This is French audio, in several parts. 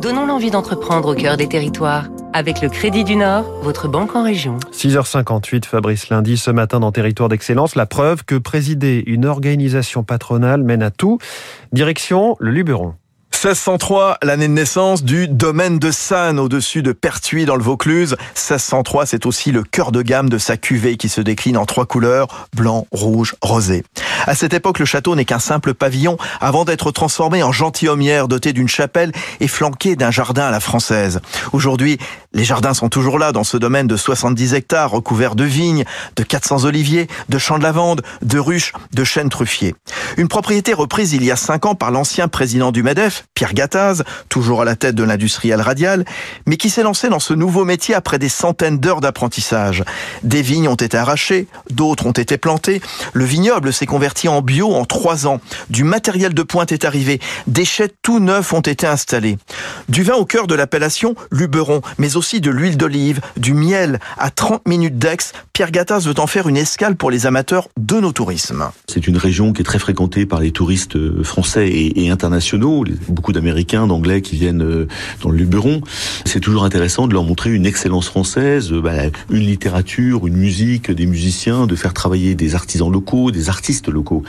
Donnons l'envie d'entreprendre au cœur des territoires. Avec le Crédit du Nord, votre banque en région. 6h58, Fabrice Lundi, ce matin dans Territoire d'Excellence, la preuve que présider une organisation patronale mène à tout. Direction le Luberon. 1603, l'année de naissance du domaine de Sannes au-dessus de Pertuis dans le Vaucluse. 1603, c'est aussi le cœur de gamme de sa cuvée qui se décline en trois couleurs, blanc, rouge, rosé. À cette époque, le château n'est qu'un simple pavillon avant d'être transformé en gentilhommière doté d'une chapelle et flanqué d'un jardin à la française. Aujourd'hui, les jardins sont toujours là dans ce domaine de 70 hectares recouvert de vignes, de 400 oliviers, de champs de lavande, de ruches, de chênes truffiers. Une propriété reprise il y a cinq ans par l'ancien président du MEDEF, Pierre Gattaz, toujours à la tête de l'industriel radial, mais qui s'est lancé dans ce nouveau métier après des centaines d'heures d'apprentissage. Des vignes ont été arrachées, d'autres ont été plantées. Le vignoble s'est converti en bio en trois ans. Du matériel de pointe est arrivé. Des chais tout neufs ont été installés. Du vin au cœur de l'appellation, Luberon, mais aussi de l'huile d'olive, du miel. À 30 minutes d'Aix, Pierre Gattaz veut en faire une escale pour les amateurs de nos tourismes. C'est une région qui est très fréquentée par les touristes français et, internationaux beaucoup d'Américains, d'Anglais qui viennent euh, dans le Luberon. C'est toujours intéressant de leur montrer une excellence française, euh, bah, une littérature, une musique, des musiciens, de faire travailler des artisans locaux, des artistes locaux.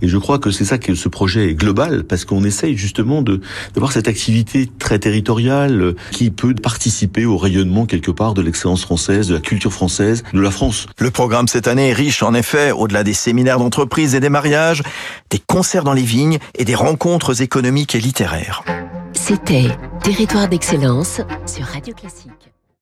Et je crois que c'est ça que ce projet est global, parce qu'on essaye justement de d'avoir cette activité très territoriale euh, qui peut participer au rayonnement quelque part de l'excellence française, de la culture française, de la France. Le programme cette année est riche en effet, au-delà des séminaires d'entreprise et des mariages, des concerts dans les vignes et des rencontres économiques et littéraires. C'était Territoire d'excellence sur Radio Classique.